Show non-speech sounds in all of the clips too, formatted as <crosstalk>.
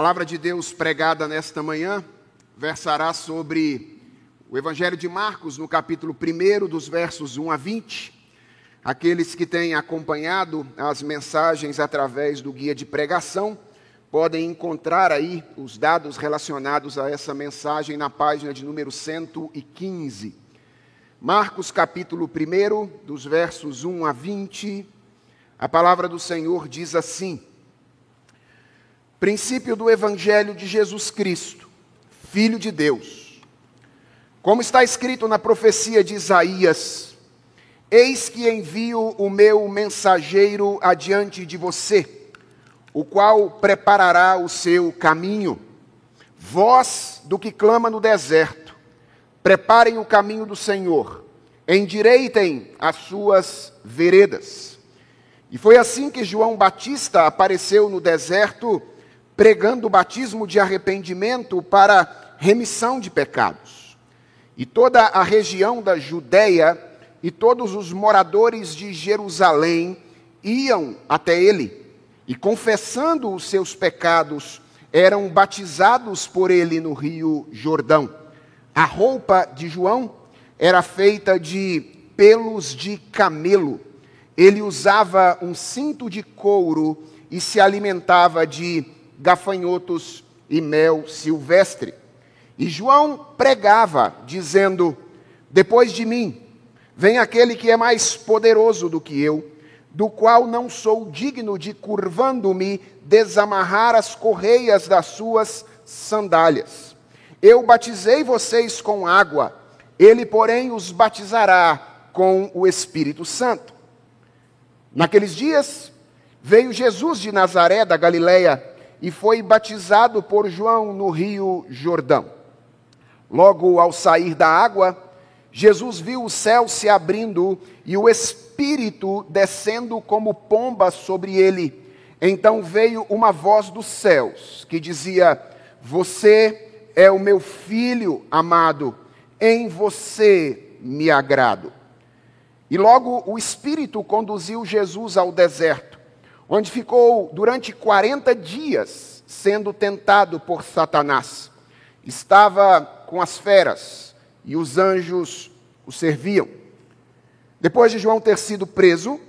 Palavra de Deus pregada nesta manhã versará sobre o Evangelho de Marcos, no capítulo 1, dos versos 1 a 20. Aqueles que têm acompanhado as mensagens através do guia de pregação podem encontrar aí os dados relacionados a essa mensagem na página de número 115. Marcos, capítulo 1, dos versos 1 a 20. A palavra do Senhor diz assim: Princípio do Evangelho de Jesus Cristo, Filho de Deus. Como está escrito na profecia de Isaías: Eis que envio o meu mensageiro adiante de você, o qual preparará o seu caminho. Voz do que clama no deserto: Preparem o caminho do Senhor, endireitem as suas veredas. E foi assim que João Batista apareceu no deserto pregando o batismo de arrependimento para remissão de pecados. E toda a região da Judéia e todos os moradores de Jerusalém iam até ele e, confessando os seus pecados, eram batizados por ele no rio Jordão. A roupa de João era feita de pelos de camelo. Ele usava um cinto de couro e se alimentava de gafanhotos e mel silvestre. E João pregava, dizendo: Depois de mim, vem aquele que é mais poderoso do que eu, do qual não sou digno de, curvando-me, desamarrar as correias das suas sandálias. Eu batizei vocês com água, ele, porém, os batizará com o Espírito Santo. Naqueles dias, veio Jesus de Nazaré, da Galileia, e foi batizado por João no rio Jordão. Logo ao sair da água, Jesus viu o céu se abrindo e o Espírito descendo como pomba sobre ele. Então veio uma voz dos céus que dizia: Você é o meu filho amado, em você me agrado. E logo o Espírito conduziu Jesus ao deserto onde ficou durante 40 dias sendo tentado por Satanás. Estava com as feras e os anjos o serviam. Depois de João ter sido preso,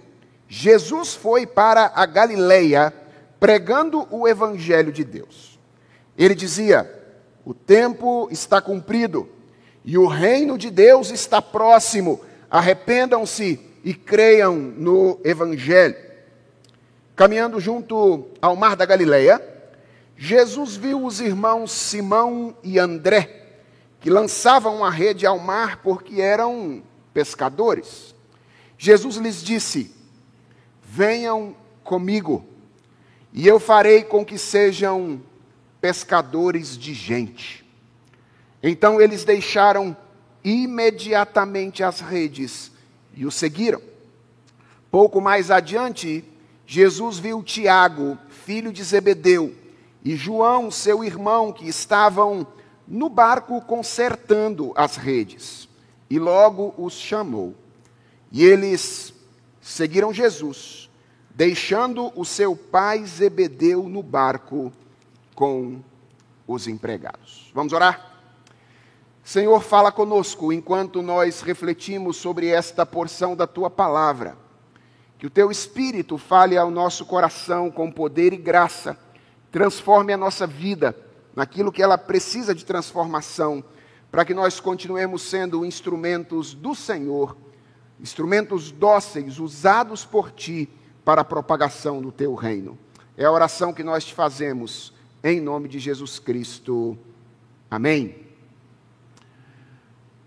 Jesus foi para a Galileia pregando o evangelho de Deus. Ele dizia: "O tempo está cumprido e o reino de Deus está próximo. Arrependam-se e creiam no evangelho." Caminhando junto ao mar da Galileia, Jesus viu os irmãos Simão e André, que lançavam a rede ao mar porque eram pescadores. Jesus lhes disse: Venham comigo, e eu farei com que sejam pescadores de gente. Então eles deixaram imediatamente as redes e o seguiram. Pouco mais adiante, Jesus viu Tiago, filho de Zebedeu, e João, seu irmão, que estavam no barco consertando as redes, e logo os chamou. E eles seguiram Jesus, deixando o seu pai Zebedeu no barco com os empregados. Vamos orar? Senhor, fala conosco enquanto nós refletimos sobre esta porção da tua palavra. Que o teu espírito fale ao nosso coração com poder e graça, transforme a nossa vida naquilo que ela precisa de transformação, para que nós continuemos sendo instrumentos do Senhor, instrumentos dóceis usados por ti para a propagação do teu reino. É a oração que nós te fazemos em nome de Jesus Cristo. Amém.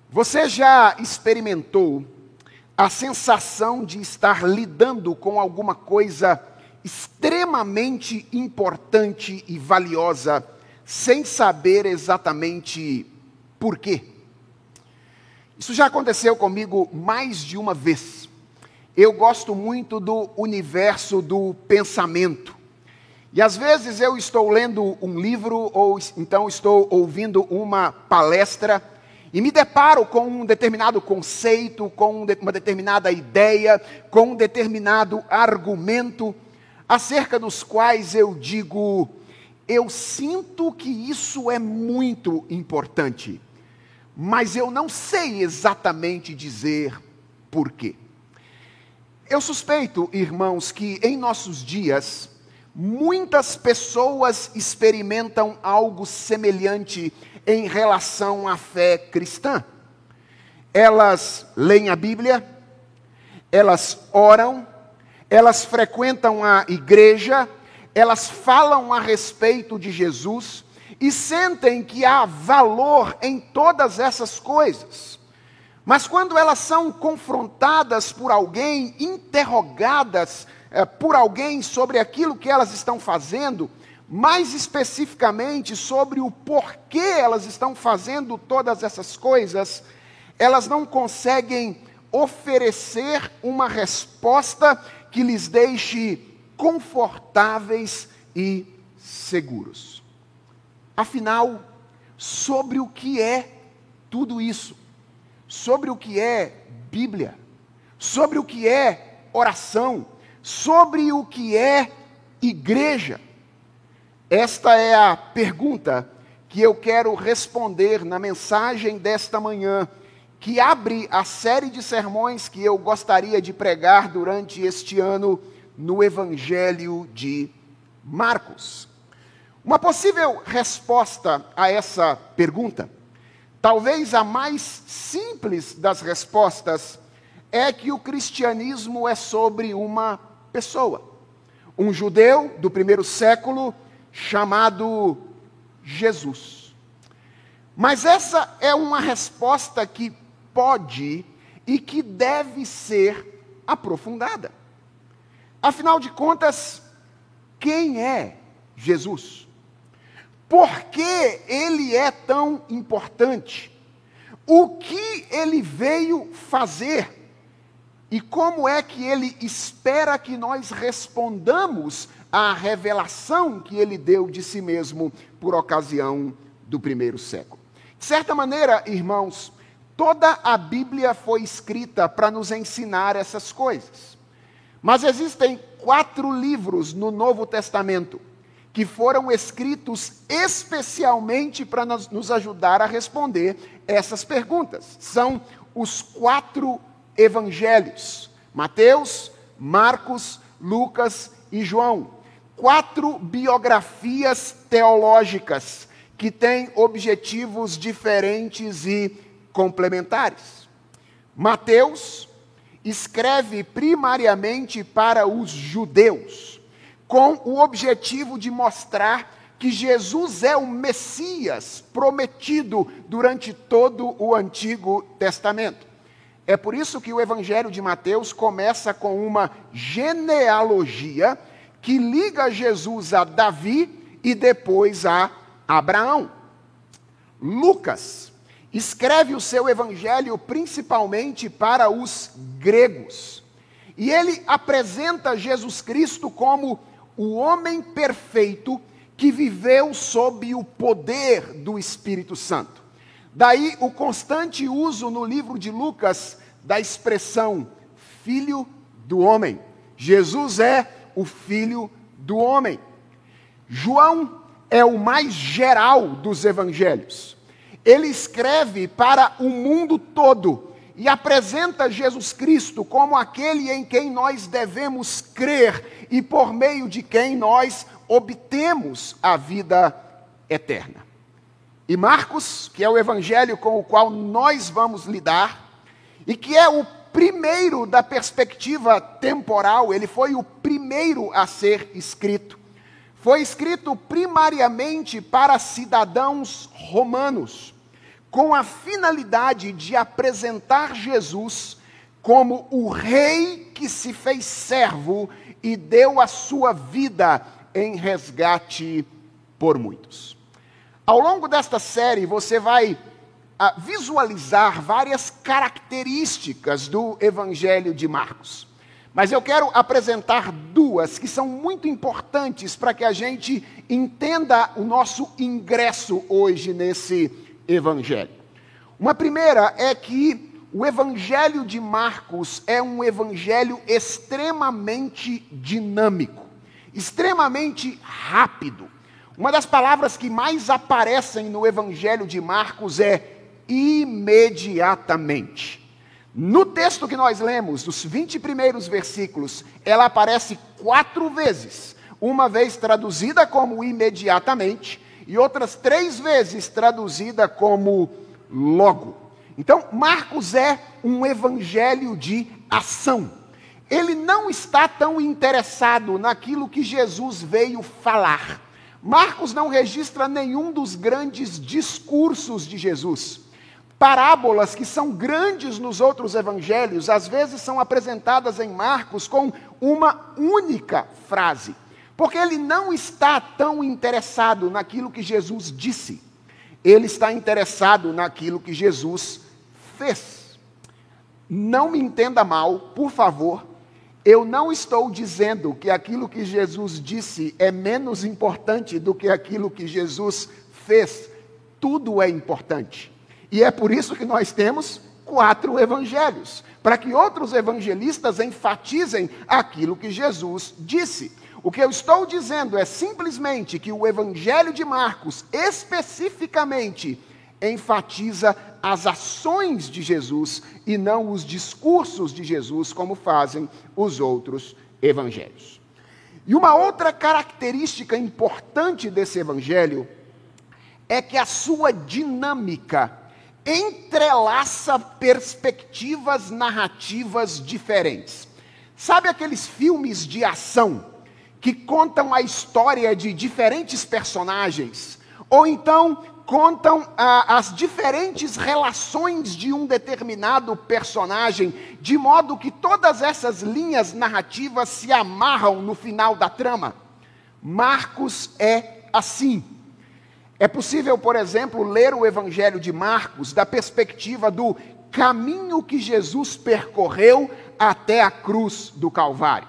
Você já experimentou a sensação de estar lidando com alguma coisa extremamente importante e valiosa, sem saber exatamente por quê. Isso já aconteceu comigo mais de uma vez. Eu gosto muito do universo do pensamento. E às vezes eu estou lendo um livro ou então estou ouvindo uma palestra e me deparo com um determinado conceito, com uma determinada ideia, com um determinado argumento, acerca dos quais eu digo: eu sinto que isso é muito importante, mas eu não sei exatamente dizer por quê. Eu suspeito, irmãos, que em nossos dias, muitas pessoas experimentam algo semelhante em relação à fé cristã. Elas leem a Bíblia, elas oram, elas frequentam a igreja, elas falam a respeito de Jesus e sentem que há valor em todas essas coisas. Mas quando elas são confrontadas por alguém, interrogadas é, por alguém sobre aquilo que elas estão fazendo, mais especificamente sobre o porquê elas estão fazendo todas essas coisas, elas não conseguem oferecer uma resposta que lhes deixe confortáveis e seguros. Afinal, sobre o que é tudo isso? Sobre o que é Bíblia? Sobre o que é oração? Sobre o que é igreja? Esta é a pergunta que eu quero responder na mensagem desta manhã, que abre a série de sermões que eu gostaria de pregar durante este ano no Evangelho de Marcos. Uma possível resposta a essa pergunta, talvez a mais simples das respostas, é que o cristianismo é sobre uma pessoa. Um judeu do primeiro século chamado Jesus. Mas essa é uma resposta que pode e que deve ser aprofundada. Afinal de contas, quem é Jesus? Por que ele é tão importante? O que ele veio fazer? E como é que ele espera que nós respondamos à revelação que ele deu de si mesmo por ocasião do primeiro século? De certa maneira, irmãos, toda a Bíblia foi escrita para nos ensinar essas coisas. Mas existem quatro livros no Novo Testamento que foram escritos especialmente para nos ajudar a responder essas perguntas. São os quatro evangelhos: Mateus, Marcos, Lucas e João. Quatro biografias teológicas que têm objetivos diferentes e complementares. Mateus, escreve primariamente para os judeus, com o objetivo de mostrar que Jesus é o Messias prometido durante todo o Antigo Testamento. É por isso que o Evangelho de Mateus começa com uma genealogia que liga Jesus a Davi e depois a Abraão. Lucas escreve o seu evangelho principalmente para os gregos. E ele apresenta Jesus Cristo como o homem perfeito que viveu sob o poder do Espírito Santo. Daí o constante uso no livro de Lucas da expressão filho do homem. Jesus é o filho do homem. João é o mais geral dos evangelhos ele escreve para o mundo todo e apresenta Jesus Cristo como aquele em quem nós devemos crer e por meio de quem nós obtemos a vida eterna. E Marcos, que é o evangelho com o qual nós vamos lidar, e que é o primeiro da perspectiva temporal, ele foi o primeiro a ser escrito. Foi escrito primariamente para cidadãos romanos com a finalidade de apresentar Jesus como o rei que se fez servo e deu a sua vida em resgate por muitos. Ao longo desta série, você vai ah, visualizar várias características do Evangelho de Marcos. Mas eu quero apresentar duas que são muito importantes para que a gente entenda o nosso ingresso hoje nesse evangelho. Uma primeira é que o evangelho de Marcos é um evangelho extremamente dinâmico, extremamente rápido. Uma das palavras que mais aparecem no Evangelho de Marcos é imediatamente. No texto que nós lemos, os 20 primeiros versículos, ela aparece quatro vezes. Uma vez traduzida como imediatamente, e outras três vezes traduzida como logo. Então, Marcos é um evangelho de ação. Ele não está tão interessado naquilo que Jesus veio falar. Marcos não registra nenhum dos grandes discursos de Jesus. Parábolas que são grandes nos outros evangelhos, às vezes são apresentadas em Marcos com uma única frase, porque ele não está tão interessado naquilo que Jesus disse, ele está interessado naquilo que Jesus fez. Não me entenda mal, por favor, eu não estou dizendo que aquilo que Jesus disse é menos importante do que aquilo que Jesus fez. Tudo é importante. E é por isso que nós temos quatro evangelhos para que outros evangelistas enfatizem aquilo que Jesus disse. O que eu estou dizendo é simplesmente que o evangelho de Marcos, especificamente, enfatiza as ações de Jesus e não os discursos de Jesus, como fazem os outros evangelhos. E uma outra característica importante desse evangelho é que a sua dinâmica entrelaça perspectivas narrativas diferentes. Sabe aqueles filmes de ação que contam a história de diferentes personagens? Ou então contam ah, as diferentes relações de um determinado personagem, de modo que todas essas linhas narrativas se amarram no final da trama? Marcos é assim. É possível, por exemplo, ler o Evangelho de Marcos da perspectiva do caminho que Jesus percorreu até a cruz do Calvário.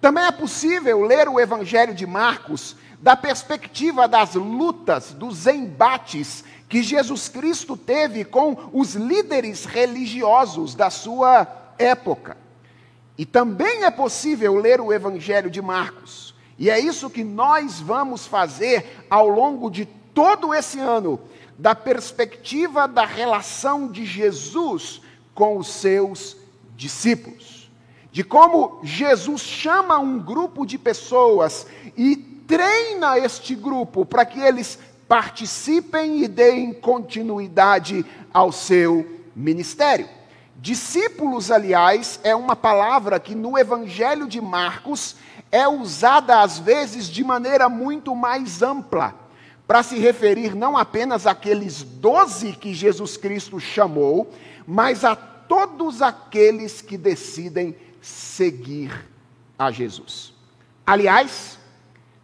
Também é possível ler o Evangelho de Marcos da perspectiva das lutas, dos embates que Jesus Cristo teve com os líderes religiosos da sua época. E também é possível ler o Evangelho de Marcos. E é isso que nós vamos fazer ao longo de todo esse ano da perspectiva da relação de Jesus com os seus discípulos. De como Jesus chama um grupo de pessoas e treina este grupo para que eles participem e deem continuidade ao seu ministério. Discípulos, aliás, é uma palavra que no Evangelho de Marcos é usada às vezes de maneira muito mais ampla para se referir não apenas àqueles doze que Jesus Cristo chamou, mas a todos aqueles que decidem seguir a Jesus. Aliás,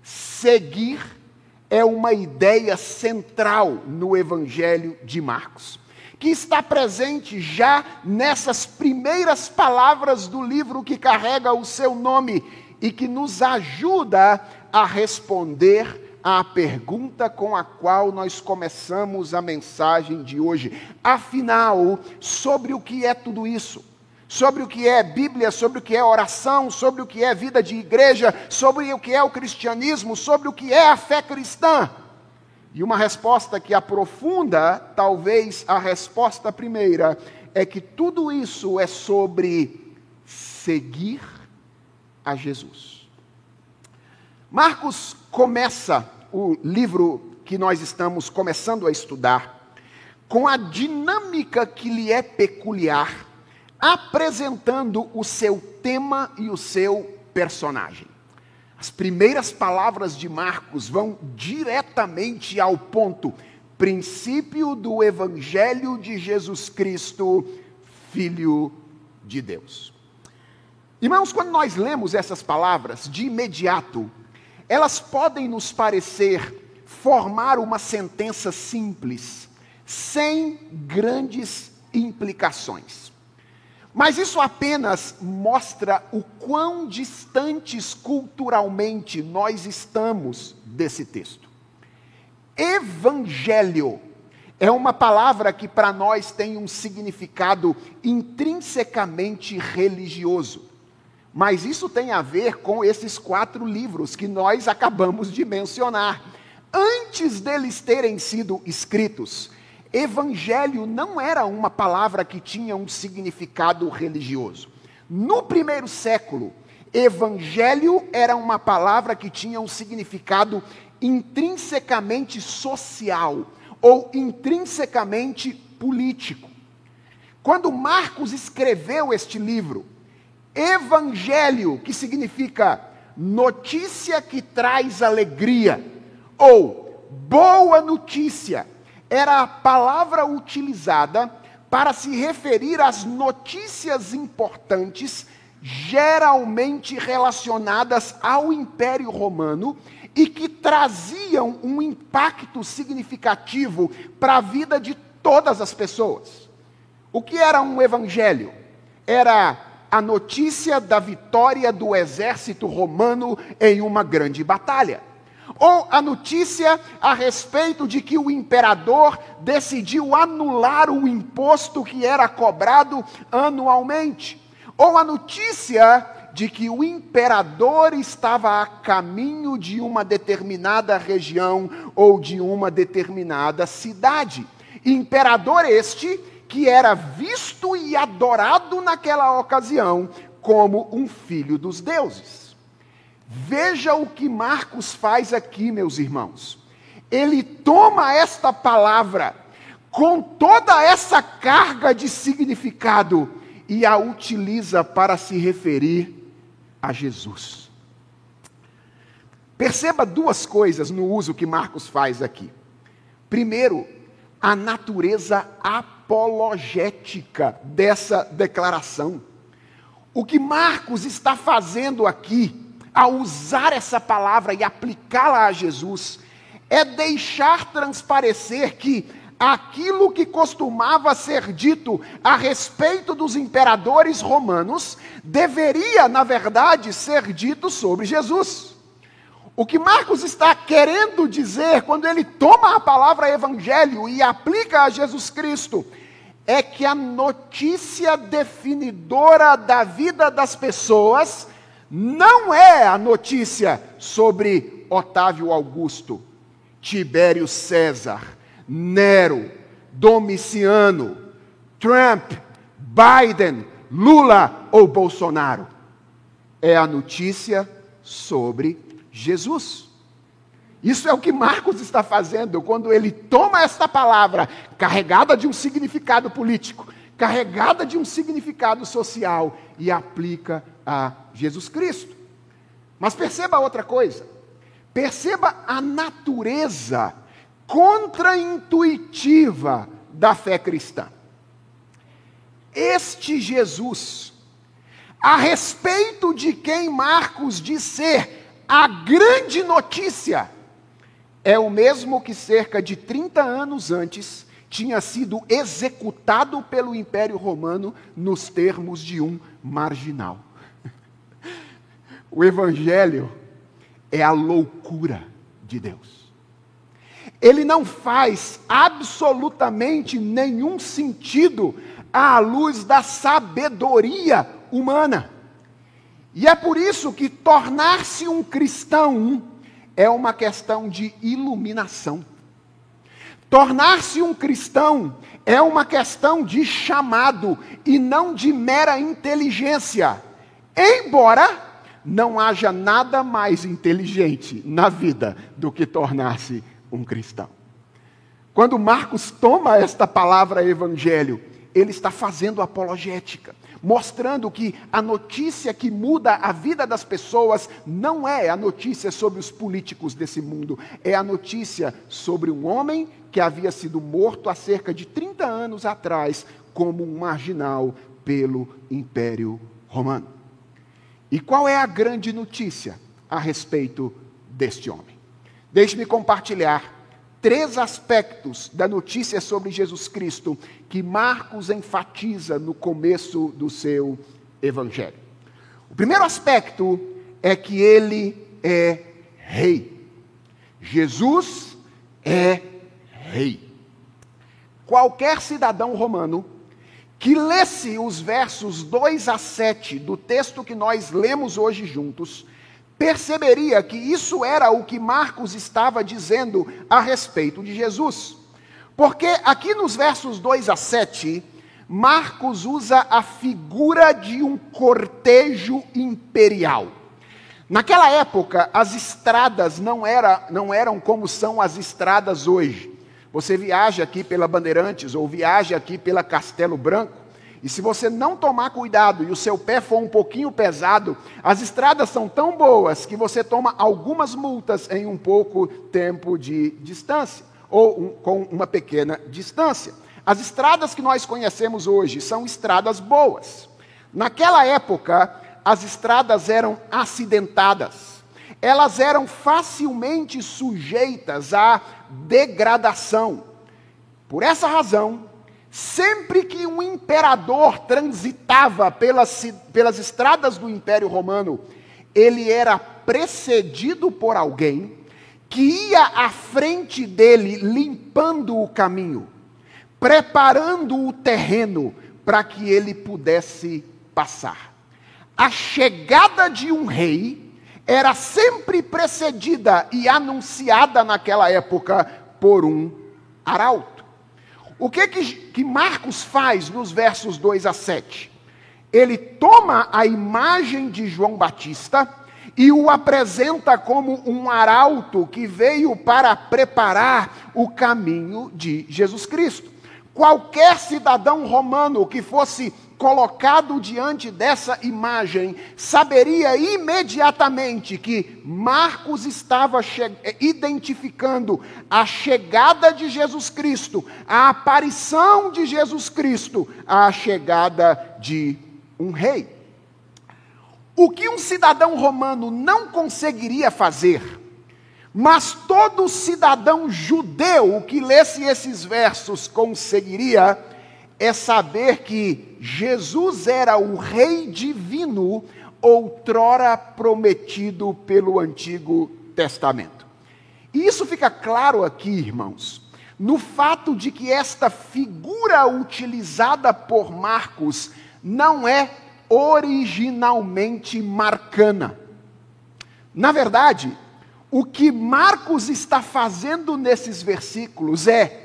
seguir é uma ideia central no Evangelho de Marcos, que está presente já nessas primeiras palavras do livro que carrega o seu nome e que nos ajuda a responder à pergunta com a qual nós começamos a mensagem de hoje. Afinal, sobre o que é tudo isso? Sobre o que é Bíblia, sobre o que é oração, sobre o que é vida de igreja, sobre o que é o cristianismo, sobre o que é a fé cristã? E uma resposta que aprofunda, talvez a resposta primeira, é que tudo isso é sobre seguir a Jesus. Marcos começa o livro que nós estamos começando a estudar com a dinâmica que lhe é peculiar, apresentando o seu tema e o seu personagem. As primeiras palavras de Marcos vão diretamente ao ponto, princípio do Evangelho de Jesus Cristo, Filho de Deus. Irmãos, quando nós lemos essas palavras, de imediato elas podem nos parecer formar uma sentença simples, sem grandes implicações. Mas isso apenas mostra o quão distantes culturalmente nós estamos desse texto. Evangelho é uma palavra que para nós tem um significado intrinsecamente religioso. Mas isso tem a ver com esses quatro livros que nós acabamos de mencionar. antes deles terem sido escritos, evangelho não era uma palavra que tinha um significado religioso. No primeiro século, evangelho era uma palavra que tinha um significado intrinsecamente social ou intrinsecamente político. Quando Marcos escreveu este livro, evangelho, que significa notícia que traz alegria, ou boa notícia, era a palavra utilizada para se referir às notícias importantes, geralmente relacionadas ao Império Romano e que traziam um impacto significativo para a vida de todas as pessoas. O que era um evangelho? Era a notícia da vitória do exército romano em uma grande batalha. Ou a notícia a respeito de que o imperador decidiu anular o imposto que era cobrado anualmente. Ou a notícia de que o imperador estava a caminho de uma determinada região ou de uma determinada cidade. Imperador este que era visto e adorado naquela ocasião como um filho dos deuses. Veja o que Marcos faz aqui, meus irmãos. Ele toma esta palavra com toda essa carga de significado e a utiliza para se referir a Jesus. Perceba duas coisas no uso que Marcos faz aqui. Primeiro, a natureza apologética dessa declaração. O que Marcos está fazendo aqui, ao usar essa palavra e aplicá-la a Jesus, é deixar transparecer que aquilo que costumava ser dito a respeito dos imperadores romanos deveria, na verdade, ser dito sobre Jesus. O que Marcos está querendo dizer quando ele toma a palavra evangelho e aplica a Jesus Cristo é que a notícia definidora da vida das pessoas não é a notícia sobre Otávio Augusto, Tibério César, Nero, Domiciano, Trump, Biden, Lula ou Bolsonaro. É a notícia sobre Jesus. Isso é o que Marcos está fazendo quando ele toma esta palavra, carregada de um significado político, carregada de um significado social, e aplica a Jesus Cristo. Mas perceba outra coisa. Perceba a natureza contraintuitiva da fé cristã. Este Jesus, a respeito de quem Marcos diz ser a grande notícia é o mesmo que cerca de 30 anos antes tinha sido executado pelo Império Romano nos termos de um marginal. <laughs> O Evangelho é a loucura de Deus. Ele não faz absolutamente nenhum sentido à luz da sabedoria humana. E é por isso que tornar-se um cristão é uma questão de iluminação. Tornar-se um cristão é uma questão de chamado e não de mera inteligência. Embora não haja nada mais inteligente na vida do que tornar-se um cristão. Quando Marcos toma esta palavra evangelho, ele está fazendo apologética mostrando que a notícia que muda a vida das pessoas não é a notícia sobre os políticos desse mundo, é a notícia sobre um homem que havia sido morto há cerca de 30 anos atrás como um marginal pelo Império Romano. E qual é a grande notícia a respeito deste homem? Deixe-me compartilhar três aspectos da notícia sobre Jesus Cristo que Marcos enfatiza no começo do seu evangelho. O primeiro aspecto é que ele é rei. Jesus é rei. Qualquer cidadão romano que lesse os versos 2 a 7 do texto que nós lemos hoje juntos, perceberia que isso era o que Marcos estava dizendo a respeito de Jesus. Porque aqui nos versos 2 a 7, Marcos usa a figura de um cortejo imperial. Naquela época, as estradas não, era, não eram como são as estradas hoje. Você viaja aqui pela Bandeirantes ou viaja aqui pela Castelo Branco, e se você não tomar cuidado e o seu pé for um pouquinho pesado, as estradas são tão boas que você toma algumas multas em um pouco tempo de distância, ou um, com uma pequena distância. As estradas que nós conhecemos hoje são estradas boas. Naquela época, as estradas eram acidentadas. Elas eram facilmente sujeitas à degradação. Por essa razão, Sempre que um imperador transitava pelas, pelas estradas do Império Romano, ele era precedido por alguém que ia à frente dele limpando o caminho, preparando o terreno para que ele pudesse passar. A chegada de um rei era sempre precedida e anunciada naquela época por um arauto. O que, que que Marcos faz nos versos 2 a 7? Ele toma a imagem de João Batista e o apresenta como um arauto que veio para preparar o caminho de Jesus Cristo. Qualquer cidadão romano que fosse colocado diante dessa imagem, saberia imediatamente que Marcos estava identificando a chegada de Jesus Cristo, a aparição de Jesus Cristo, a chegada de um rei. O que um cidadão romano não conseguiria fazer, mas todo cidadão judeu que lesse esses versos conseguiria, é saber que Jesus era o Rei divino, outrora prometido pelo Antigo Testamento. E isso fica claro aqui, irmãos, no fato de que esta figura utilizada por Marcos não é originalmente marcana. Na verdade, o que Marcos está fazendo nesses versículos é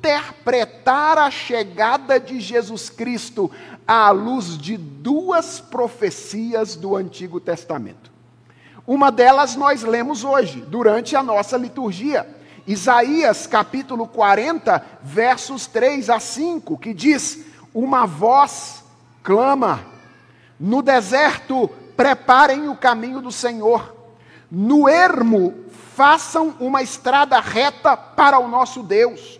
interpretar a chegada de Jesus Cristo à luz de duas profecias do Antigo Testamento. Uma delas nós lemos hoje, durante a nossa liturgia. Isaías capítulo 40, versos 3 a 5, que diz: Uma voz clama, no deserto preparem o caminho do Senhor, no ermo façam uma estrada reta para o nosso Deus.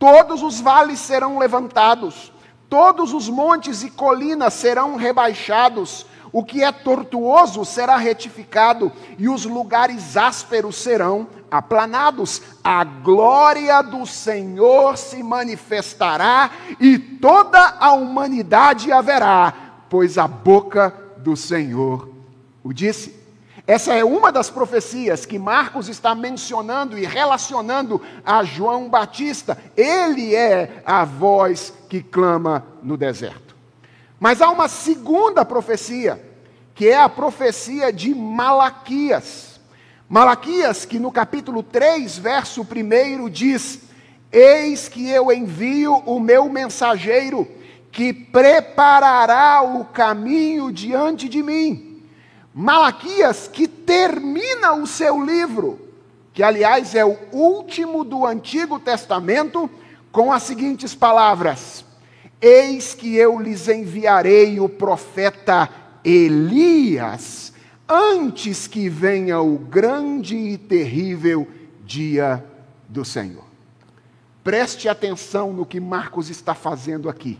Todos os vales serão levantados, todos os montes e colinas serão rebaixados, o que é tortuoso será retificado, e os lugares ásperos serão aplanados. A glória do Senhor se manifestará, e toda a humanidade haverá, pois a boca do Senhor o disse. Essa é uma das profecias que Marcos está mencionando e relacionando a João Batista. Ele é a voz que clama no deserto. Mas há uma segunda profecia, que é a profecia de Malaquias. Malaquias, que no capítulo 3, verso 1 diz: Eis que eu envio o meu mensageiro, que preparará o caminho diante de mim. Malaquias, que termina o seu livro, que aliás é o último do Antigo Testamento, com as seguintes palavras: Eis que eu lhes enviarei o profeta Elias, antes que venha o grande e terrível dia do Senhor. Preste atenção no que Marcos está fazendo aqui.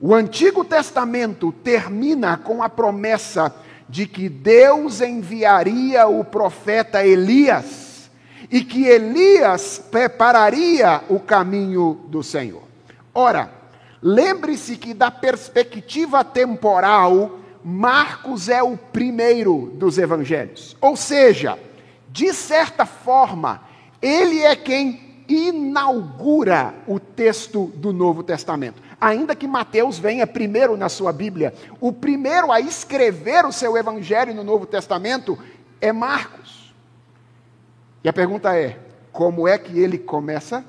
O Antigo Testamento termina com a promessa de que Deus enviaria o profeta Elias e que Elias prepararia o caminho do Senhor. Ora, lembre-se que, da perspectiva temporal, Marcos é o primeiro dos evangelhos. Ou seja, de certa forma, ele é quem inaugura o texto do Novo Testamento. Ainda que Mateus venha primeiro na sua Bíblia, o primeiro a escrever o seu evangelho no Novo Testamento é Marcos. E a pergunta é: como é que ele começa?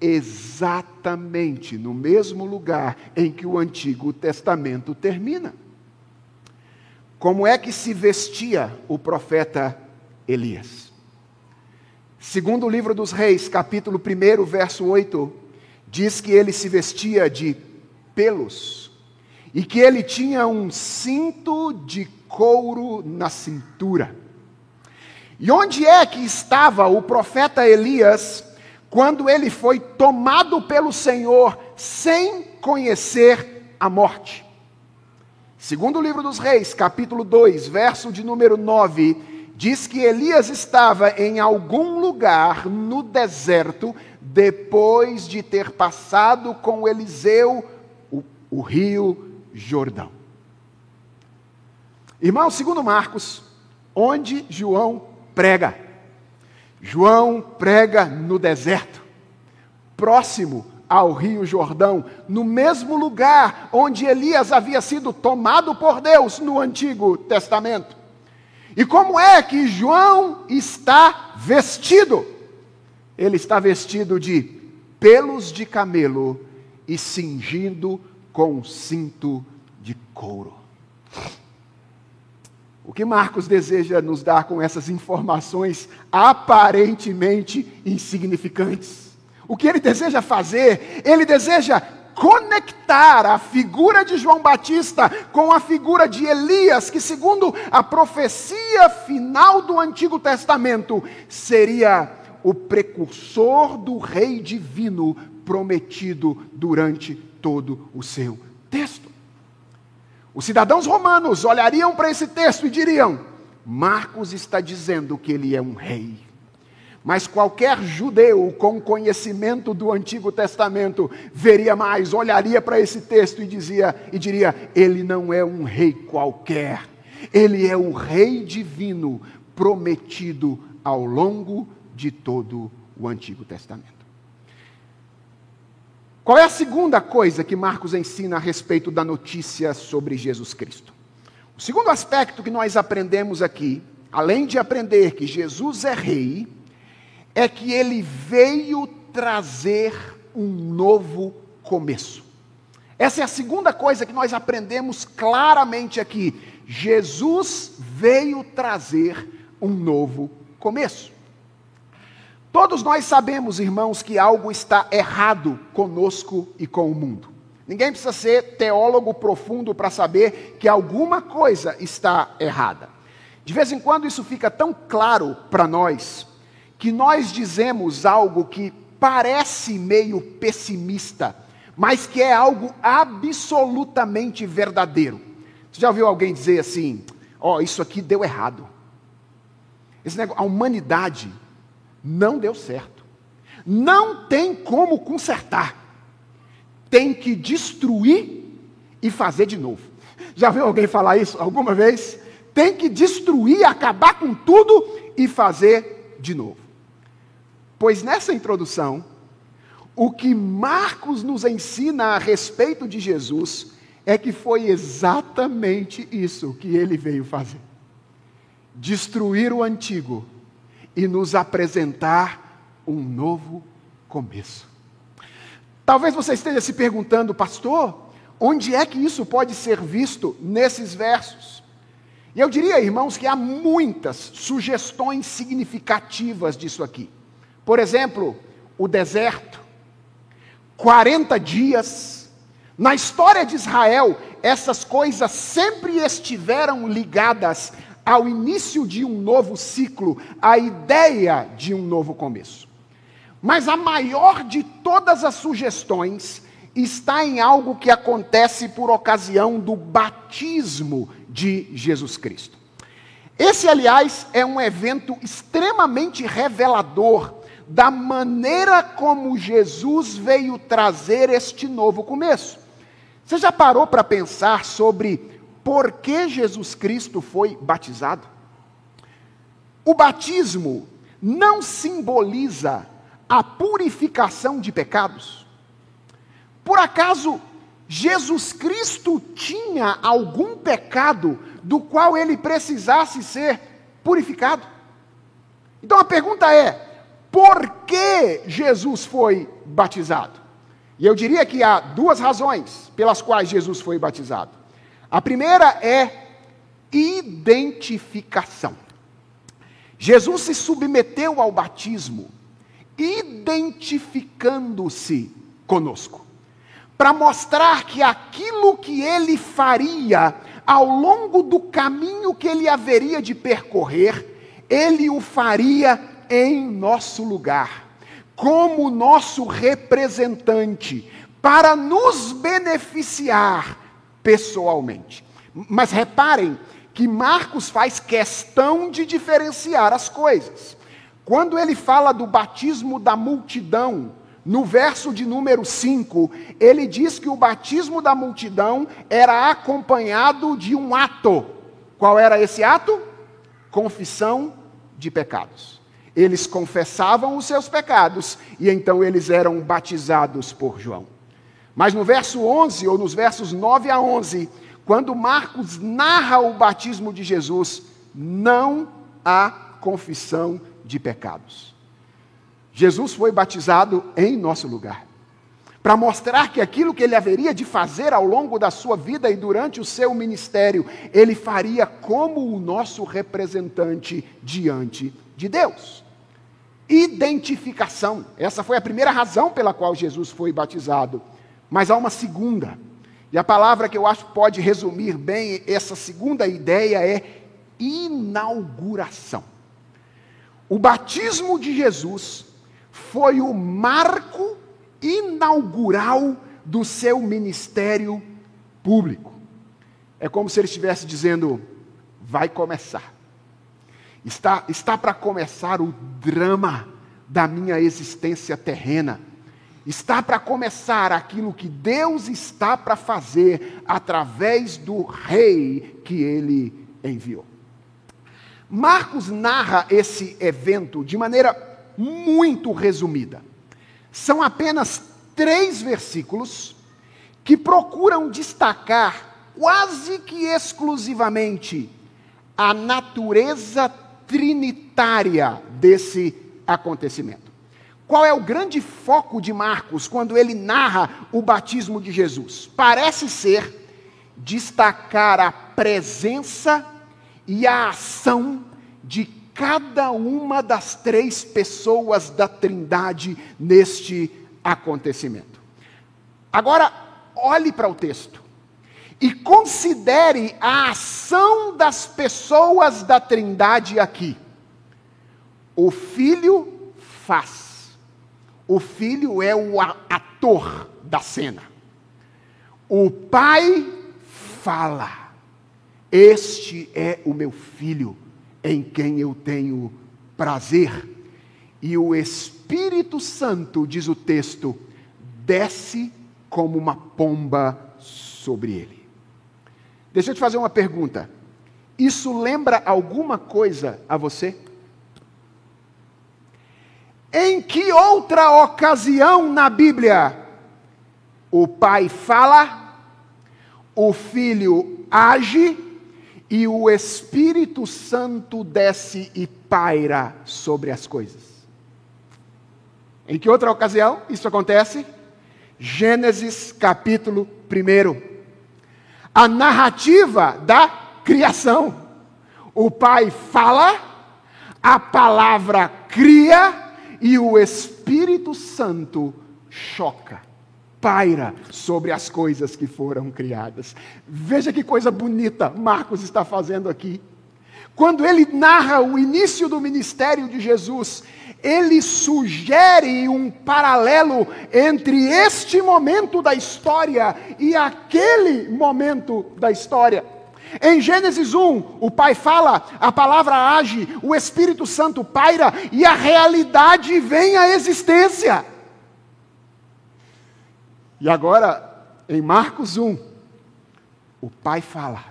Exatamente no mesmo lugar em que o Antigo Testamento termina. Como é que se vestia o profeta Elias? Segundo o livro dos Reis, capítulo 1, verso 8, diz que ele se vestia de pelos e que ele tinha um cinto de couro na cintura. E onde é que estava o profeta Elias quando ele foi tomado pelo Senhor sem conhecer a morte? Segundo o livro dos Reis, capítulo 2, verso de número 9, diz que Elias estava em algum lugar no deserto depois de ter passado com Eliseu o, o rio Jordão. Irmão, segundo Marcos, onde João prega? João prega no deserto, próximo ao Rio Jordão, no mesmo lugar onde Elias havia sido tomado por Deus no Antigo Testamento. E como é que João está vestido? Ele está vestido de pelos de camelo e cingindo com cinto de couro. O que Marcos deseja nos dar com essas informações aparentemente insignificantes? O que ele deseja fazer? Ele deseja conectar a figura de João Batista com a figura de Elias, que, segundo a profecia final do Antigo Testamento, seria o precursor do rei divino prometido durante todo o seu texto. Os cidadãos romanos olhariam para esse texto e diriam: Marcos está dizendo que ele é um rei. Mas qualquer judeu com conhecimento do Antigo Testamento veria mais, olharia para esse texto e dizia e diria: ele não é um rei qualquer. Ele é o rei divino prometido ao longo de todo o Antigo Testamento. Qual é a segunda coisa que Marcos ensina a respeito da notícia sobre Jesus Cristo? O segundo aspecto que nós aprendemos aqui, além de aprender que Jesus é rei, é que ele veio trazer um novo começo. Essa é a segunda coisa que nós aprendemos claramente aqui. Jesus veio trazer um novo começo. Todos nós sabemos, irmãos, que algo está errado conosco e com o mundo. Ninguém precisa ser teólogo profundo para saber que alguma coisa está errada. De vez em quando isso fica tão claro para nós que nós dizemos algo que parece meio pessimista, mas que é algo absolutamente verdadeiro. Você já ouviu alguém dizer assim: ó, oh, isso aqui deu errado. Esse negócio, a humanidade não deu certo. Não tem como consertar. Tem que destruir e fazer de novo. Já viu alguém falar isso alguma vez? Tem que destruir, acabar com tudo e fazer de novo. Pois nessa introdução, o que Marcos nos ensina a respeito de Jesus é que foi exatamente isso que ele veio fazer: destruir o antigo e nos apresentar um novo começo. Talvez você esteja se perguntando, pastor, onde é que isso pode ser visto nesses versos? E eu diria, irmãos, que há muitas sugestões significativas disso aqui. Por exemplo, o deserto, 40 dias. Na história de Israel, essas coisas sempre estiveram ligadas ao início de um novo ciclo, a ideia de um novo começo. Mas a maior de todas as sugestões está em algo que acontece por ocasião do batismo de Jesus Cristo. Esse, aliás, é um evento extremamente revelador da maneira como Jesus veio trazer este novo começo. Você já parou para pensar sobre por que Jesus Cristo foi batizado? O batismo não simboliza a purificação de pecados? Por acaso Jesus Cristo tinha algum pecado do qual ele precisasse ser purificado? Então a pergunta é: por que Jesus foi batizado? E eu diria que há duas razões pelas quais Jesus foi batizado. A primeira é identificação. Jesus se submeteu ao batismo identificando-se conosco, para mostrar que aquilo que ele faria ao longo do caminho que ele haveria de percorrer, ele o faria em nosso lugar, como nosso representante, para nos beneficiar pessoalmente. Mas reparem que Marcos faz questão de diferenciar as coisas. Quando ele fala do batismo da multidão, no verso de número 5, ele diz que o batismo da multidão era acompanhado de um ato. Qual era esse ato? Confissão de pecados. Eles confessavam os seus pecados e então eles eram batizados por João. Mas no verso 11, ou nos versos 9 a 11, quando Marcos narra o batismo de Jesus, não há confissão de pecados. Jesus foi batizado em nosso lugar, para mostrar que aquilo que ele haveria de fazer ao longo da sua vida e durante o seu ministério, ele faria como o nosso representante diante de Deus. Identificação, essa foi a primeira razão pela qual Jesus foi batizado. Mas há uma segunda, e a palavra que eu acho que pode resumir bem essa segunda ideia é inauguração. O batismo de Jesus foi o marco inaugural do seu ministério público. É como se ele estivesse dizendo: vai começar. Está, está para começar o drama da minha existência terrena. Está para começar aquilo que Deus está para fazer através do rei que ele enviou. Marcos narra esse evento de maneira muito resumida. São apenas três versículos que procuram destacar quase que exclusivamente a natureza trinitária desse acontecimento. Qual é o grande foco de Marcos quando ele narra o batismo de Jesus? Parece ser destacar a presença e a ação de cada uma das três pessoas da Trindade neste acontecimento. Agora, olhe para o texto e considere a ação das pessoas da Trindade aqui. O Filho faz, o Filho é o ator da cena, o Pai fala este é o meu filho, em quem eu tenho prazer. E o Espírito Santo, diz o texto, desce como uma pomba sobre ele. Deixa eu te fazer uma pergunta. Isso lembra alguma coisa a você? Em que outra ocasião na Bíblia o pai fala, o filho age e o Espírito Santo desce e paira sobre as coisas. Em que outra ocasião isso acontece? Gênesis capítulo 1. A narrativa da criação. O Pai fala, a palavra cria e o Espírito Santo choca paira sobre as coisas que foram criadas. Veja que coisa bonita Marcos está fazendo aqui. Quando ele narra o início do ministério de Jesus, ele sugere um paralelo entre este momento da história e aquele momento da história. Em Gênesis 1, o Pai fala, a palavra age, o Espírito Santo paira e a realidade vem à existência. E agora, em Marcos 1, o Pai fala,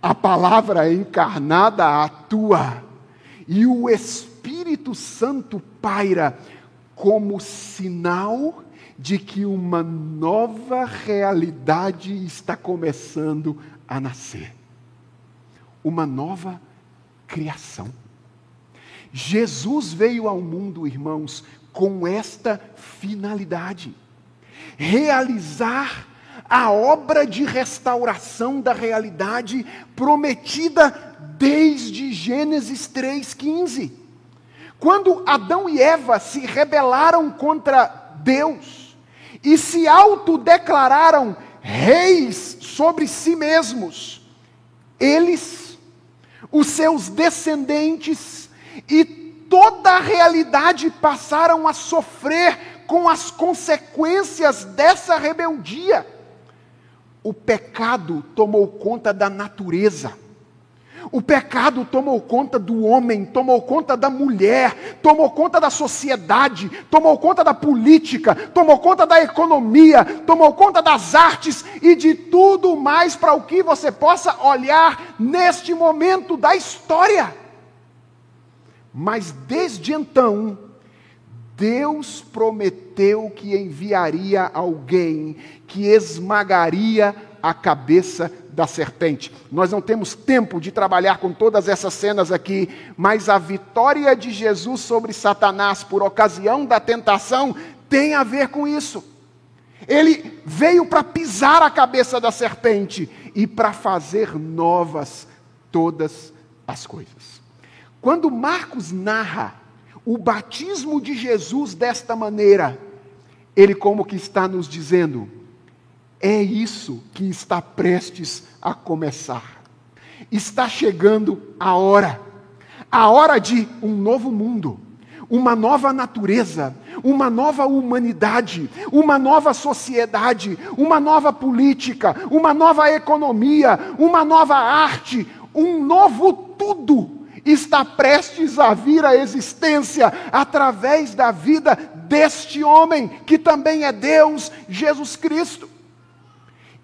a palavra encarnada atua, e o Espírito Santo paira como sinal de que uma nova realidade está começando a nascer. Uma nova criação. Jesus veio ao mundo, irmãos, com esta finalidade: realizar a obra de restauração da realidade prometida desde Gênesis 3,15. Quando Adão e Eva se rebelaram contra Deus e se autodeclararam reis sobre si mesmos, eles, os seus descendentes e toda a realidade passaram a sofrer com as consequências dessa rebeldia. O pecado tomou conta da natureza o pecado tomou conta do homem, tomou conta da mulher, tomou conta da sociedade, tomou conta da política, tomou conta da economia, tomou conta das artes e de tudo mais para o que você possa olhar neste momento da história. Mas desde então, Deus prometeu que enviaria alguém que esmagaria a cabeça da serpente. Nós não temos tempo de trabalhar com todas essas cenas aqui, mas a vitória de Jesus sobre Satanás por ocasião da tentação tem a ver com isso. Ele veio para pisar a cabeça da serpente e para fazer novas todas as coisas. Quando Marcos narra o batismo de Jesus desta maneira, ele como que está nos dizendo: é isso que está prestes a começar. Está chegando a hora, a hora de um novo mundo, uma nova natureza, uma nova humanidade, uma nova sociedade, uma nova política, uma nova economia, uma nova arte, um novo tudo está prestes a vir à existência através da vida deste homem, que também é Deus, Jesus Cristo.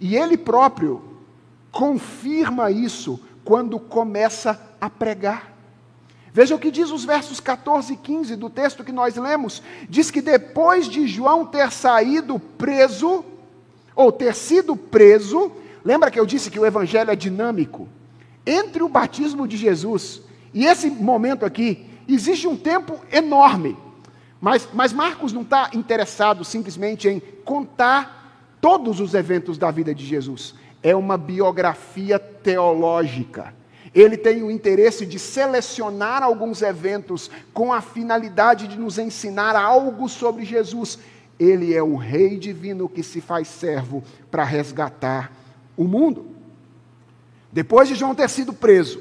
E ele próprio confirma isso quando começa a pregar. Veja o que diz os versos 14 e 15 do texto que nós lemos. Diz que depois de João ter saído preso, ou ter sido preso, lembra que eu disse que o evangelho é dinâmico? Entre o batismo de Jesus e esse momento aqui, existe um tempo enorme. Mas, mas Marcos não está interessado simplesmente em contar todos os eventos da vida de Jesus. É uma biografia teológica. Ele tem o interesse de selecionar alguns eventos com a finalidade de nos ensinar algo sobre Jesus. Ele é o Rei divino que se faz servo para resgatar o mundo. Depois de João ter sido preso,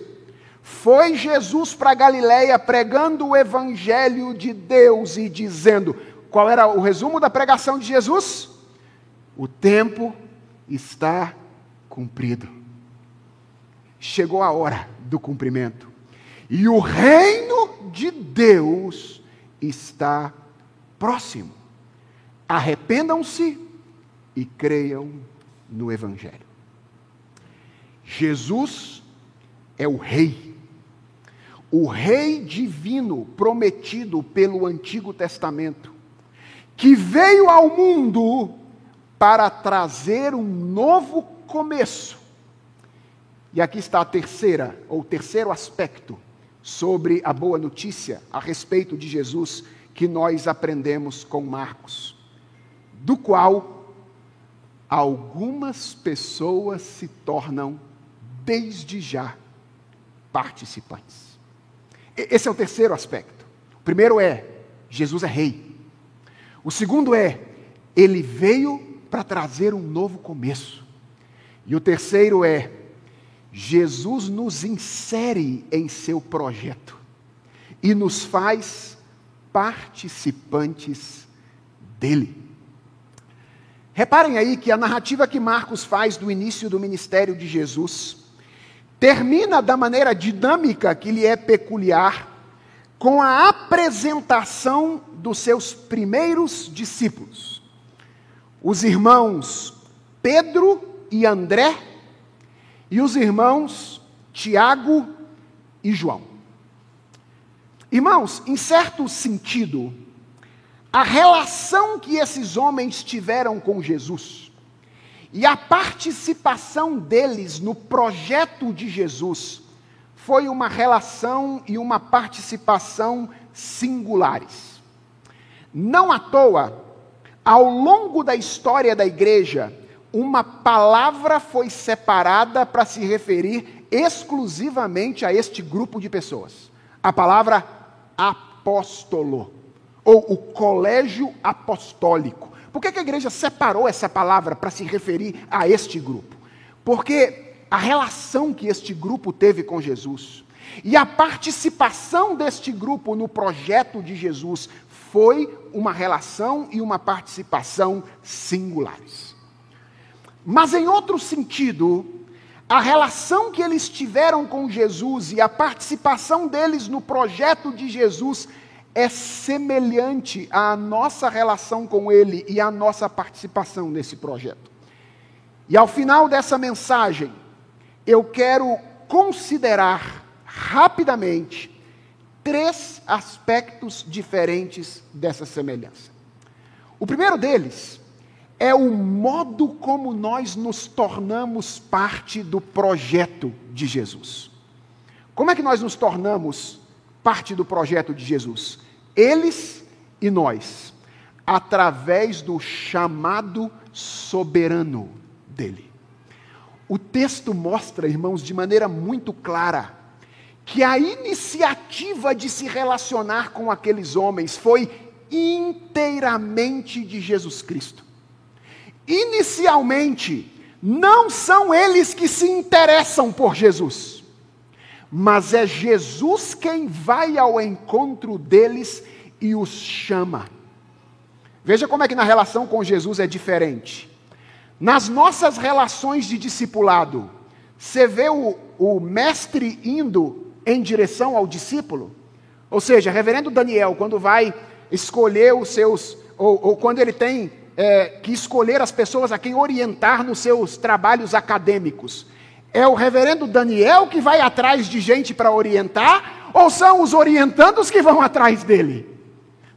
foi Jesus para Galiléia pregando o evangelho de Deus e dizendo: qual era o resumo da pregação de Jesus? O tempo está cumprido. Chegou a hora do cumprimento. E o reino de Deus está próximo. Arrependam-se e creiam no Evangelho. Jesus é o Rei, o Rei divino prometido pelo Antigo Testamento, que veio ao mundo para trazer um novo começo. E aqui está a terceira, ou terceiro aspecto sobre a boa notícia a respeito de Jesus que nós aprendemos com Marcos, do qual algumas pessoas se tornam desde já participantes. Esse é o terceiro aspecto. O primeiro é Jesus é rei. O segundo é ele veio para trazer um novo começo. E o terceiro é: Jesus nos insere em seu projeto e nos faz participantes dele. Reparem aí que a narrativa que Marcos faz do início do ministério de Jesus termina da maneira dinâmica que lhe é peculiar, com a apresentação dos seus primeiros discípulos os irmãos Pedro e André e os irmãos Tiago e João. Irmãos, em certo sentido, a relação que esses homens tiveram com Jesus e a participação deles no projeto de Jesus foi uma relação e uma participação singulares. Não à toa, ao longo da história da igreja, uma palavra foi separada para se referir exclusivamente a este grupo de pessoas. A palavra apóstolo, ou o colégio apostólico. Por que, a igreja separou essa palavra para se referir a este grupo? Porque a relação que este grupo teve com Jesus e a participação deste grupo no projeto de Jesus foi uma relação e uma participação singulares. Mas em outro sentido, a relação que eles tiveram com Jesus e a participação deles no projeto de Jesus é semelhante à nossa relação com Ele e à nossa participação nesse projeto. E ao final dessa mensagem, eu quero considerar rapidamente três aspectos diferentes dessa semelhança. O primeiro deles é o modo como nós nos tornamos parte do projeto de Jesus. Como é que nós nos tornamos parte do projeto de Jesus? Eles e nós, através do chamado soberano dele. O texto mostra, irmãos, de maneira muito clara, que a iniciativa de se relacionar com aqueles homens foi inteiramente de Jesus Cristo. Inicialmente, não são eles que se interessam por Jesus, mas é Jesus quem vai ao encontro deles e os chama. Veja como é que na relação com Jesus é diferente. Nas nossas relações de discipulado, você vê o, o mestre indo em direção ao discípulo? Ou seja, reverendo Daniel, quando vai escolher os seus, ou, ou quando ele tem é, que escolher as pessoas a quem orientar nos seus trabalhos acadêmicos. É o reverendo Daniel que vai atrás de gente para orientar, ou são os orientandos que vão atrás dele?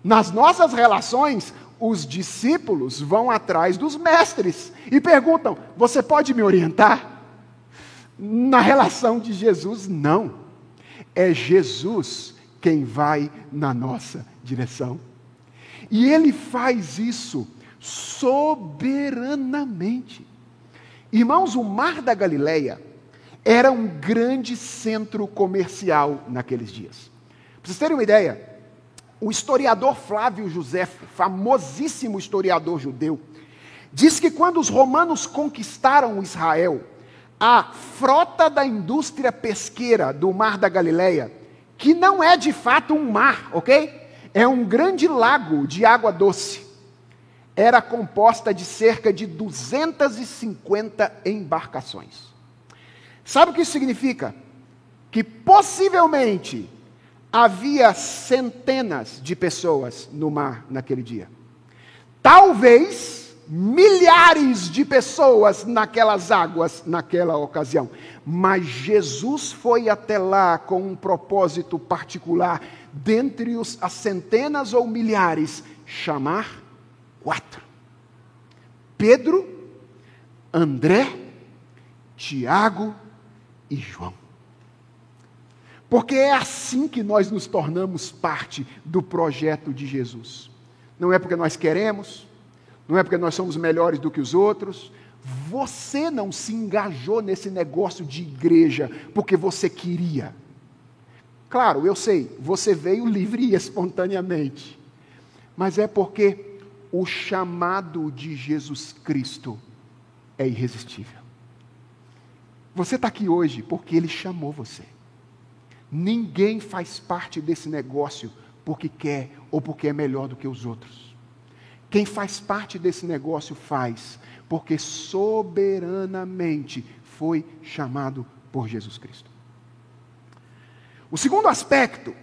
Nas nossas relações, os discípulos vão atrás dos mestres e perguntam: Você pode me orientar? Na relação de Jesus, não. É Jesus quem vai na nossa direção. E ele faz isso soberanamente. Irmãos, o Mar da Galileia era um grande centro comercial naqueles dias. Para vocês terem uma ideia, o historiador Flávio Josefo, famosíssimo historiador judeu, diz que quando os romanos conquistaram Israel, a frota da indústria pesqueira do Mar da Galileia, que não é de fato um mar, ok? É um grande lago de água doce era composta de cerca de 250 embarcações. Sabe o que isso significa? Que possivelmente havia centenas de pessoas no mar naquele dia. Talvez milhares de pessoas naquelas águas naquela ocasião. Mas Jesus foi até lá com um propósito particular, dentre os, as centenas ou milhares, chamar quatro: Pedro, André, Tiago e João. Porque é assim que nós nos tornamos parte do projeto de Jesus. Não é porque nós queremos, não é porque nós somos melhores do que os outros. Você não se engajou nesse negócio de igreja porque você queria. Claro, eu sei, você veio livre e <laughs> espontaneamente. Mas é porque o chamado de Jesus Cristo é irresistível. Você está aqui hoje porque Ele chamou você. Ninguém faz parte desse negócio porque quer ou porque é melhor do que os outros. Quem faz parte desse negócio faz porque soberanamente foi chamado por Jesus Cristo. O segundo aspecto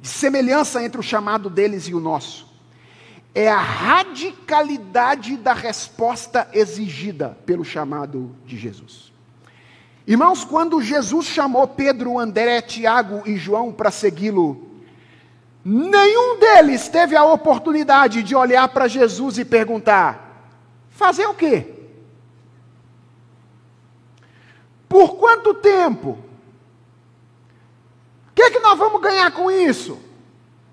de semelhança entre o chamado deles e o nosso é a radicalidade da resposta exigida pelo chamado de Jesus. Irmãos, quando Jesus chamou Pedro, André, Tiago e João para segui-lo, nenhum deles teve a oportunidade de olhar para Jesus e perguntar: fazer o quê? Por quanto tempo? O que, é que nós vamos ganhar com isso?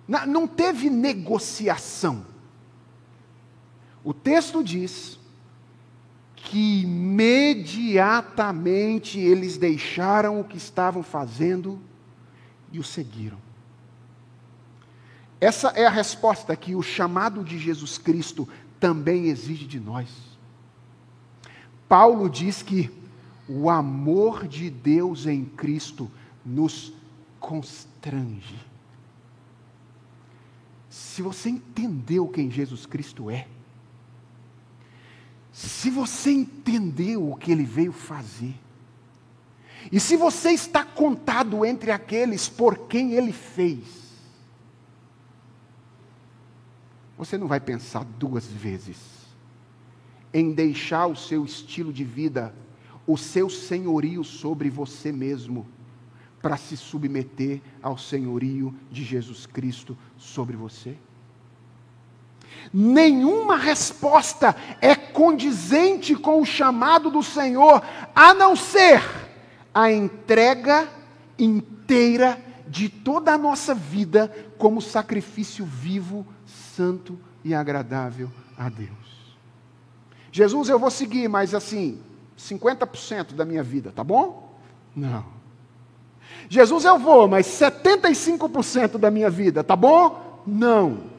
Não teve negociação. O texto diz que imediatamente eles deixaram o que estavam fazendo e o seguiram. Essa é a resposta que o chamado de Jesus Cristo também exige de nós. Paulo diz que o amor de Deus em Cristo nos constrange. Se você entendeu quem Jesus Cristo é, se você entendeu o que ele veio fazer, e se você está contado entre aqueles por quem ele fez, você não vai pensar duas vezes em deixar o seu estilo de vida, o seu senhorio sobre você mesmo, para se submeter ao senhorio de Jesus Cristo sobre você? Nenhuma resposta é condizente com o chamado do Senhor, a não ser a entrega inteira de toda a nossa vida como sacrifício vivo, santo e agradável a Deus. Jesus, eu vou seguir, mas assim, 50% da minha vida, tá bom? Não. Jesus, eu vou, mas 75% da minha vida, tá bom? Não.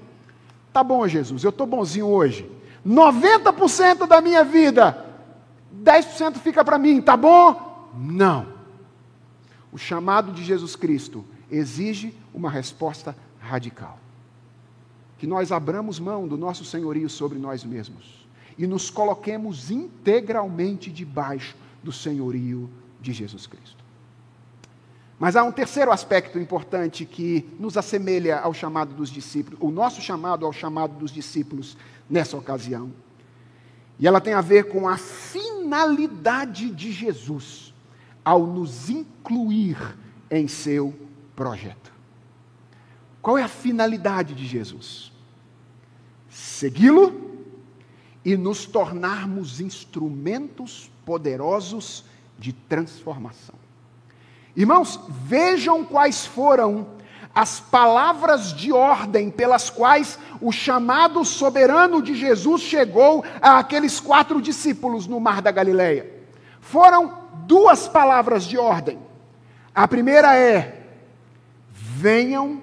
Tá bom, Jesus, eu estou bonzinho hoje. 90% da minha vida, 10% fica para mim, tá bom? Não. O chamado de Jesus Cristo exige uma resposta radical. Que nós abramos mão do nosso senhorio sobre nós mesmos e nos coloquemos integralmente debaixo do senhorio de Jesus Cristo. Mas há um terceiro aspecto importante que nos assemelha ao chamado dos discípulos, o nosso chamado ao chamado dos discípulos nessa ocasião. E ela tem a ver com a finalidade de Jesus ao nos incluir em seu projeto. Qual é a finalidade de Jesus? Segui-lo e nos tornarmos instrumentos poderosos de transformação. Irmãos, vejam quais foram as palavras de ordem pelas quais o chamado soberano de Jesus chegou a aqueles quatro discípulos no Mar da Galileia. Foram duas palavras de ordem. A primeira é: venham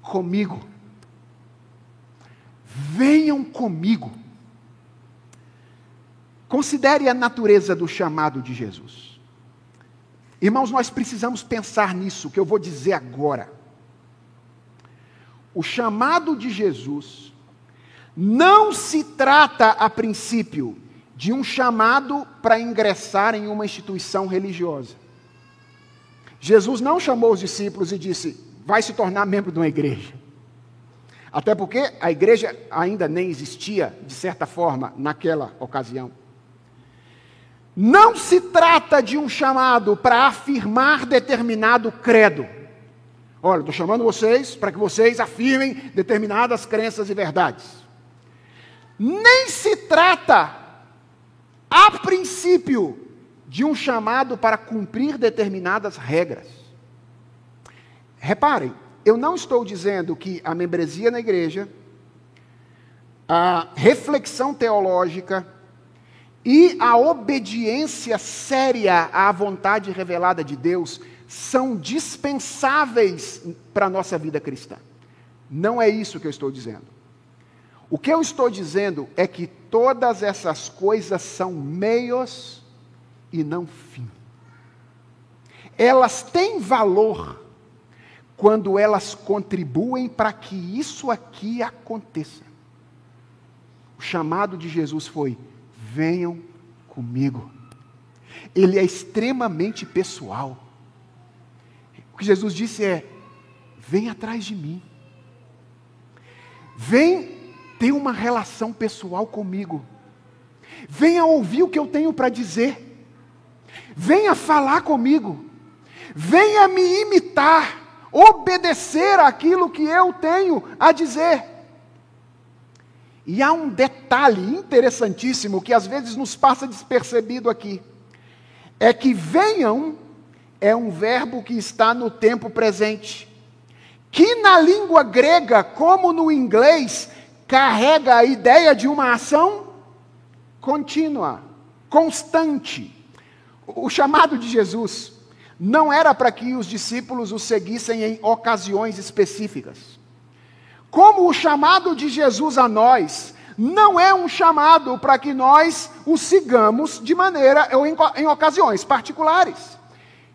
comigo. Venham comigo. Considere a natureza do chamado de Jesus. Irmãos, nós precisamos pensar nisso que eu vou dizer agora. O chamado de Jesus não se trata, a princípio, de um chamado para ingressar em uma instituição religiosa. Jesus não chamou os discípulos e disse: vai se tornar membro de uma igreja. Até porque a igreja ainda nem existia, de certa forma, naquela ocasião. Não se trata de um chamado para afirmar determinado credo. Olha, estou chamando vocês para que vocês afirmem determinadas crenças e verdades. Nem se trata, a princípio, de um chamado para cumprir determinadas regras. Reparem, eu não estou dizendo que a membresia na igreja, a reflexão teológica, e a obediência séria à vontade revelada de Deus são dispensáveis para a nossa vida cristã. Não é isso que eu estou dizendo. O que eu estou dizendo é que todas essas coisas são meios e não fim. Elas têm valor quando elas contribuem para que isso aqui aconteça. O chamado de Jesus foi: venham comigo. Ele é extremamente pessoal. O que Jesus disse é: vem atrás de mim. Vem ter uma relação pessoal comigo. Venha ouvir o que eu tenho para dizer. Venha falar comigo. Venha me imitar. Obedecer aquilo que eu tenho a dizer. E há um detalhe interessantíssimo que às vezes nos passa despercebido aqui. É que venham é um verbo que está no tempo presente, que na língua grega, como no inglês, carrega a ideia de uma ação contínua, constante. O chamado de Jesus não era para que os discípulos o seguissem em ocasiões específicas. Como o chamado de Jesus a nós não é um chamado para que nós o sigamos de maneira ou em, em ocasiões particulares.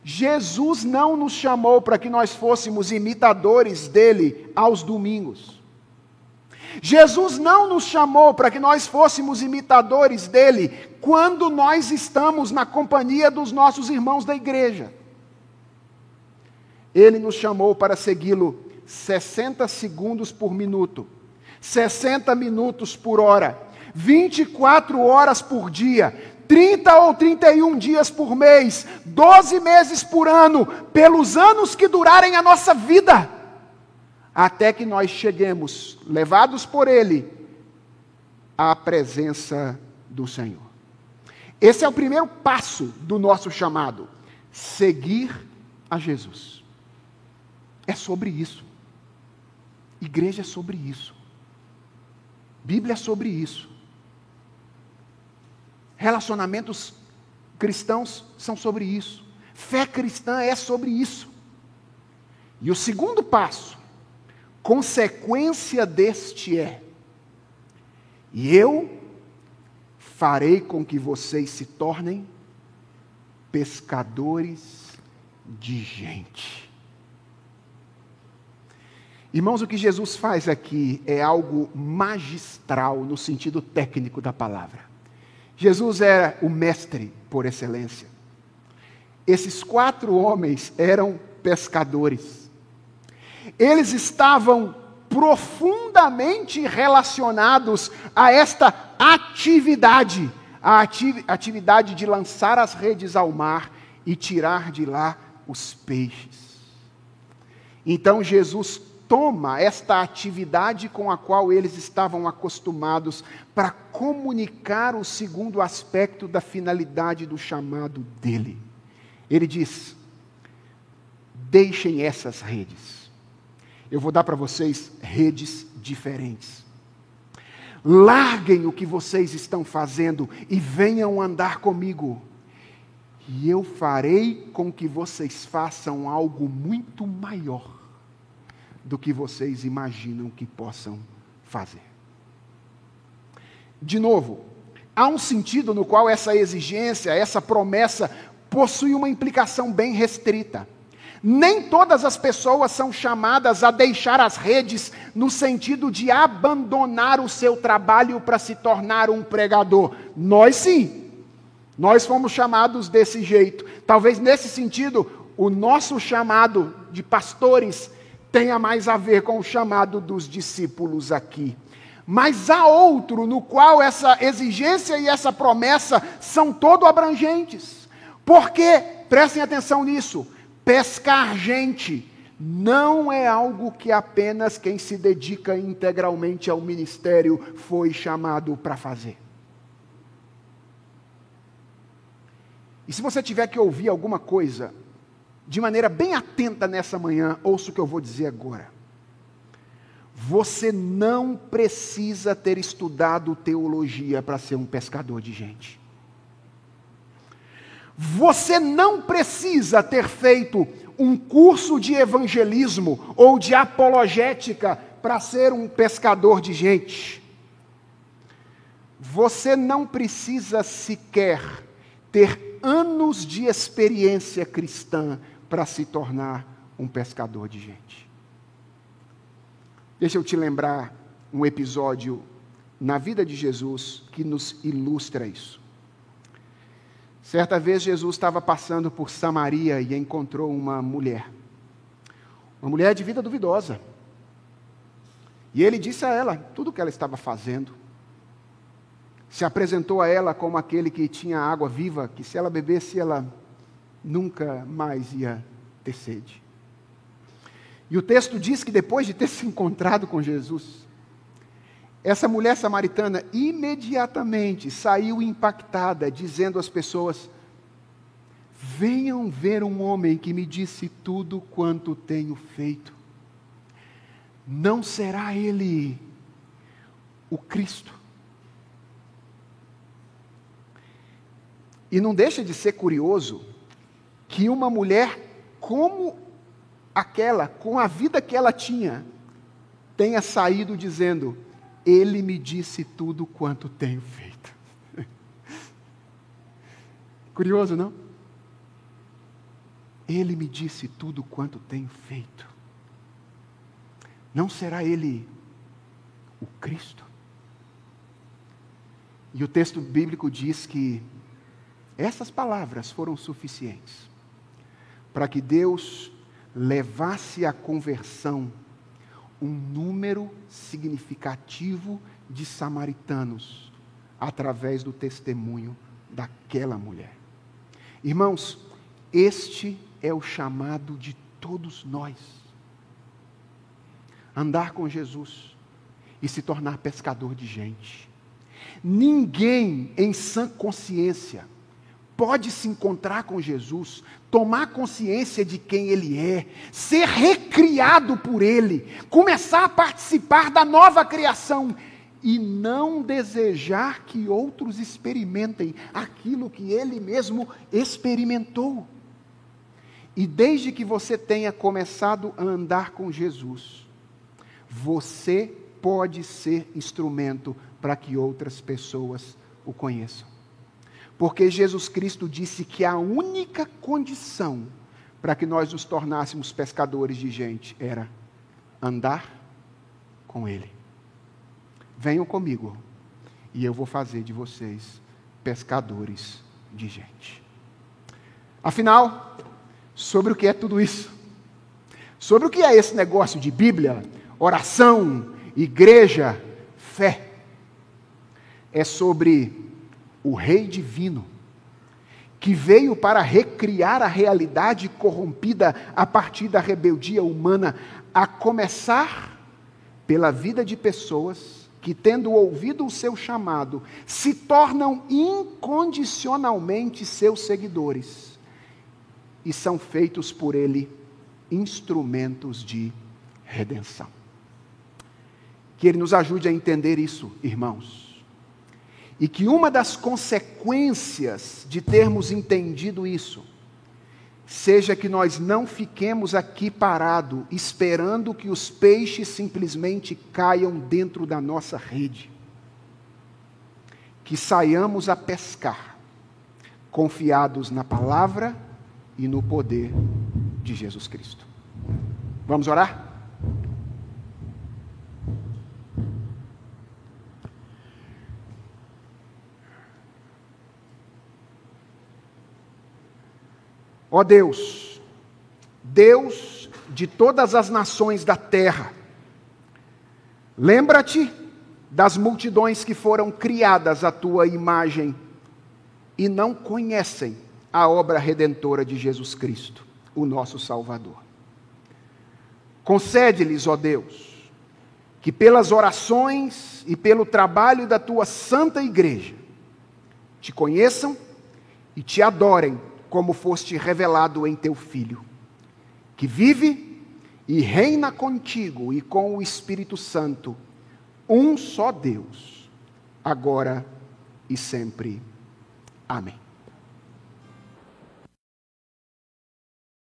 Jesus não nos chamou para que nós fôssemos imitadores dele aos domingos. Jesus não nos chamou para que nós fôssemos imitadores dele quando nós estamos na companhia dos nossos irmãos da igreja. Ele nos chamou para segui-lo 60 segundos por minuto, 60 minutos por hora, 24 horas por dia, 30 ou 31 dias por mês, 12 meses por ano, pelos anos que durarem a nossa vida, até que nós cheguemos, levados por Ele, à presença do Senhor. Esse é o primeiro passo do nosso chamado: seguir a Jesus. É sobre isso. Igreja é sobre isso. Bíblia é sobre isso. Relacionamentos cristãos são sobre isso. Fé cristã é sobre isso. E o segundo passo, consequência deste é: e eu farei com que vocês se tornem pescadores de gente. Irmãos, o que Jesus faz aqui é algo magistral no sentido técnico da palavra. Jesus era o mestre por excelência. Esses quatro homens eram pescadores. Eles estavam profundamente relacionados a esta atividade, a atividade de lançar as redes ao mar e tirar de lá os peixes. Então Jesus toma esta atividade com a qual eles estavam acostumados para comunicar o segundo aspecto da finalidade do chamado dele. Ele diz: deixem essas redes. Eu vou dar para vocês redes diferentes. Larguem o que vocês estão fazendo e venham andar comigo. E eu farei com que vocês façam algo muito maior do que vocês imaginam que possam fazer. De novo, há um sentido no qual essa exigência, essa promessa, possui uma implicação bem restrita. Nem todas as pessoas são chamadas a deixar as redes no sentido de abandonar o seu trabalho para se tornar um pregador. Nós sim. Nós fomos chamados desse jeito. Talvez nesse sentido, o nosso chamado de pastores tenha mais a ver com o chamado dos discípulos aqui. Mas há outro no qual essa exigência e essa promessa são todo abrangentes. Porque, prestem atenção nisso, pescar gente não é algo que apenas quem se dedica integralmente ao ministério foi chamado para fazer. E se você tiver que ouvir alguma coisa de maneira bem atenta nessa manhã, ouça o que eu vou dizer agora. Você não precisa ter estudado teologia para ser um pescador de gente. Você não precisa ter feito um curso de evangelismo ou de apologética para ser um pescador de gente. Você não precisa sequer ter anos de experiência cristã para se tornar um pescador de gente. Deixa eu te lembrar um episódio na vida de Jesus que nos ilustra isso. Certa vez Jesus estava passando por Samaria e encontrou uma mulher. Uma mulher de vida duvidosa. E ele disse a ela tudo o que ela estava fazendo. Se apresentou a ela como aquele que tinha água viva, que se ela bebesse, ela nunca mais ia ter sede. E o texto diz que depois de ter se encontrado com Jesus, essa mulher samaritana imediatamente saiu impactada, dizendo às pessoas: Venham ver um homem que me disse tudo quanto tenho feito. Não será ele o Cristo? E não deixa de ser curioso que uma mulher como aquela, com a vida que ela tinha, tenha saído dizendo: Ele me disse tudo quanto tenho feito. <laughs> Curioso, não? Ele me disse tudo quanto tenho feito. Não será Ele o Cristo? E o texto bíblico diz que essas palavras foram suficientes para que Deus levasse à conversão um número significativo de samaritanos através do testemunho daquela mulher. Irmãos, este é o chamado de todos nós. Andar com Jesus e se tornar pescador de gente. Ninguém em sã consciência pode se encontrar com Jesus, tomar consciência de quem Ele é, ser recriado por Ele, começar a participar da nova criação e não desejar que outros experimentem aquilo que Ele mesmo experimentou. E desde que você tenha começado a andar com Jesus, você pode ser instrumento para que outras pessoas o conheçam. Porque Jesus Cristo disse que a única condição para que nós nos tornássemos pescadores de gente era andar com Ele. Venham comigo e eu vou fazer de vocês pescadores de gente. Afinal, sobre o que é tudo isso? Sobre o que é esse negócio de Bíblia, oração, igreja, fé? É sobre o Rei Divino, que veio para recriar a realidade corrompida a partir da rebeldia humana, a começar pela vida de pessoas que, tendo ouvido o seu chamado, se tornam incondicionalmente seus seguidores e são feitos por ele instrumentos de redenção. Que ele nos ajude a entender isso, irmãos e que uma das consequências de termos entendido isso seja que nós não fiquemos aqui parado esperando que os peixes simplesmente caiam dentro da nossa rede. Que saiamos a pescar, confiados na palavra e no poder de Jesus Cristo. Vamos orar? Ó Deus, Deus de todas as nações da terra, lembra-te das multidões que foram criadas à tua imagem e não conhecem a obra redentora de Jesus Cristo, o nosso Salvador. Concede-lhes, ó Deus, que pelas orações e pelo trabalho da tua santa igreja te conheçam e te adorem como foste revelado em teu Filho, que vive e reina contigo e com o Espírito Santo, um só Deus, agora e sempre. Amém.